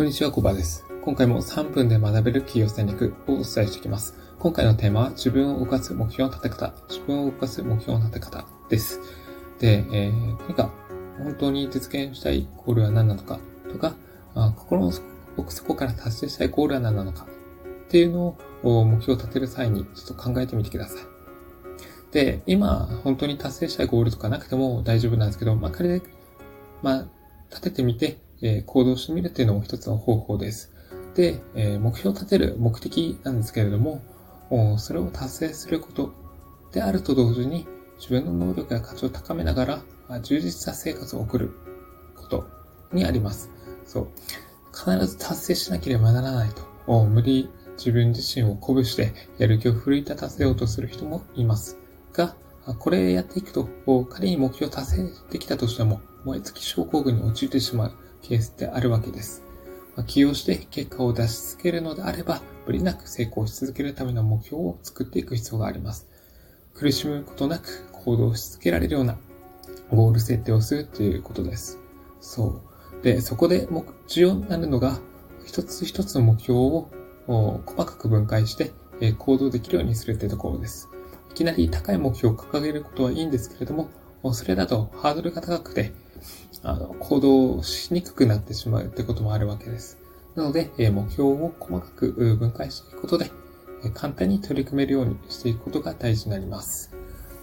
こんにちは、コバです。今回も3分で学べる企業戦略をお伝えしていきます。今回のテーマは自分を動かす目標の立て方、自分を動かす目標の立て方です。で、えー、何か本当に実現したいゴールは何なのかとか、あ心の奥底から達成したいゴールは何なのかっていうのを目標を立てる際にちょっと考えてみてください。で、今、本当に達成したいゴールとかなくても大丈夫なんですけど、まあ、仮で、まあ、立ててみて、え行動してみるっていうのも一つの方法です。で、え目標を立てる目的なんですけれども、それを達成することであると同時に、自分の能力や価値を高めながら、充実した生活を送ることにあります。そう。必ず達成しなければならないと、無理自分自身を鼓舞してやる気を奮い立たせようとする人もいます。が、これやっていくと、仮に目標を達成できたとしても、燃え尽き症候群に陥ってしまうケースってあるわけです。まあ、起用して結果を出し続けるのであれば、無理なく成功し続けるための目標を作っていく必要があります。苦しむことなく行動し続けられるようなゴール設定をするということです。そう。で、そこで重要になるのが、一つ一つの目標を細かく分解して行動できるようにするというところです。いきなり高い目標を掲げることはいいんですけれども、それだとハードルが高くて、あの、行動しにくくなってしまうってこともあるわけです。なので、目標を細かく分解していくことで、簡単に取り組めるようにしていくことが大事になります。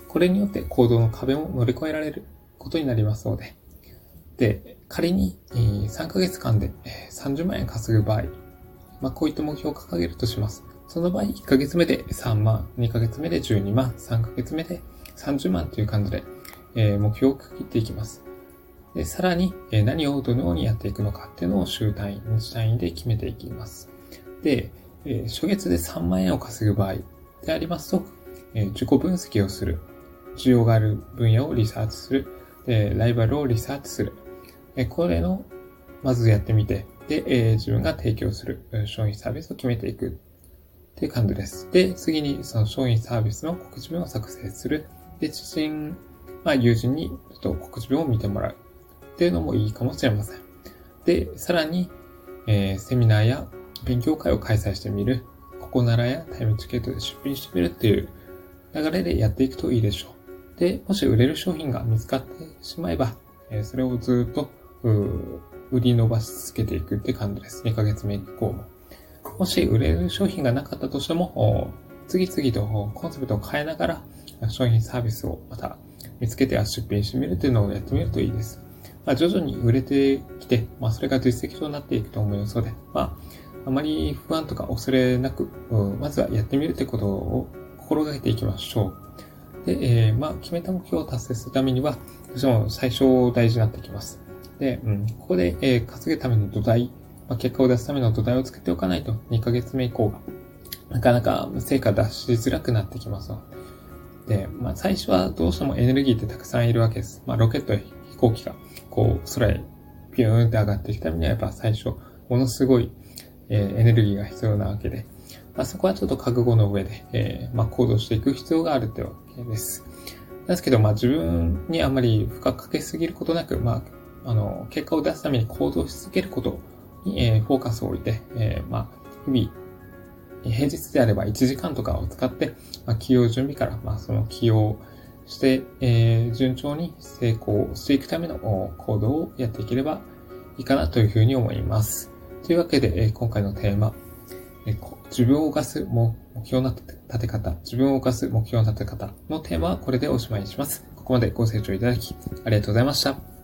これによって行動の壁を乗り越えられることになりますので、で、仮に3ヶ月間で30万円稼ぐ場合、まあ、こういった目標を掲げるとします。その場合、1ヶ月目で3万、2ヶ月目で12万、3ヶ月目で30万という感じで、目標を区切っていきます。で、さらに、何をどのようにやっていくのかっていうのを週単位、日単位で決めていきます。で、初月で3万円を稼ぐ場合でありますと、自己分析をする。需要がある分野をリサーチする。で、ライバルをリサーチする。これの、まずやってみて、で、自分が提供する商品サービスを決めていくっていう感じです。で、次にその商品サービスの告知文を作成する。で、知人、まあ友人にちょっと告知文を見てもらう。っていうのもいいかもしれません。で、さらに、えー、セミナーや勉強会を開催してみる、ここならやタイムチケットで出品してみるっていう流れでやっていくといいでしょう。で、もし売れる商品が見つかってしまえば、えー、それをずっと、売り伸ばし続けていくって感じです。2ヶ月目以降も。もし売れる商品がなかったとしても、次々とコンセプトを変えながら商品サービスをまた見つけて出品してみるっていうのをやってみるといいです。まあ、徐々に売れてきて、まあ、それが実績となっていくと思いますので、まあ、あまり不安とか恐れなく、まずはやってみるということを心がけていきましょう。で、えー、まあ、決めた目標を達成するためには、どうしても最初大事になってきます。で、うん、ここで、えー、稼ぐための土台、まあ、結果を出すための土台を作っておかないと、2ヶ月目以降が、なかなか成果出しづらくなってきますで、まあ、最初はどうしてもエネルギーってたくさんいるわけです。まあ、ロケットや飛行機がこう空へピューンって上がっていくためにはやっぱ最初ものすごい、えー、エネルギーが必要なわけで、まあ、そこはちょっと覚悟の上で、えー、まあ、行動していく必要があるってわけです。ですけど、まあ、自分にあまり負荷かけすぎることなく、まあ、あの、結果を出すために行動し続けることに、えー、フォーカスを置いて、えー、まあ、日々、平日であれば1時間とかを使って、まあ、起用準備から、まあ、その起用して、えー、順調に成功していくための行動をやっていければいいかなというふうに思います。というわけで、えー、今回のテーマ、えー、自分を動かす目標の立て方、自分を動かす目標の立て方のテーマはこれでおしまいにします。ここまでご清聴いただきありがとうございました。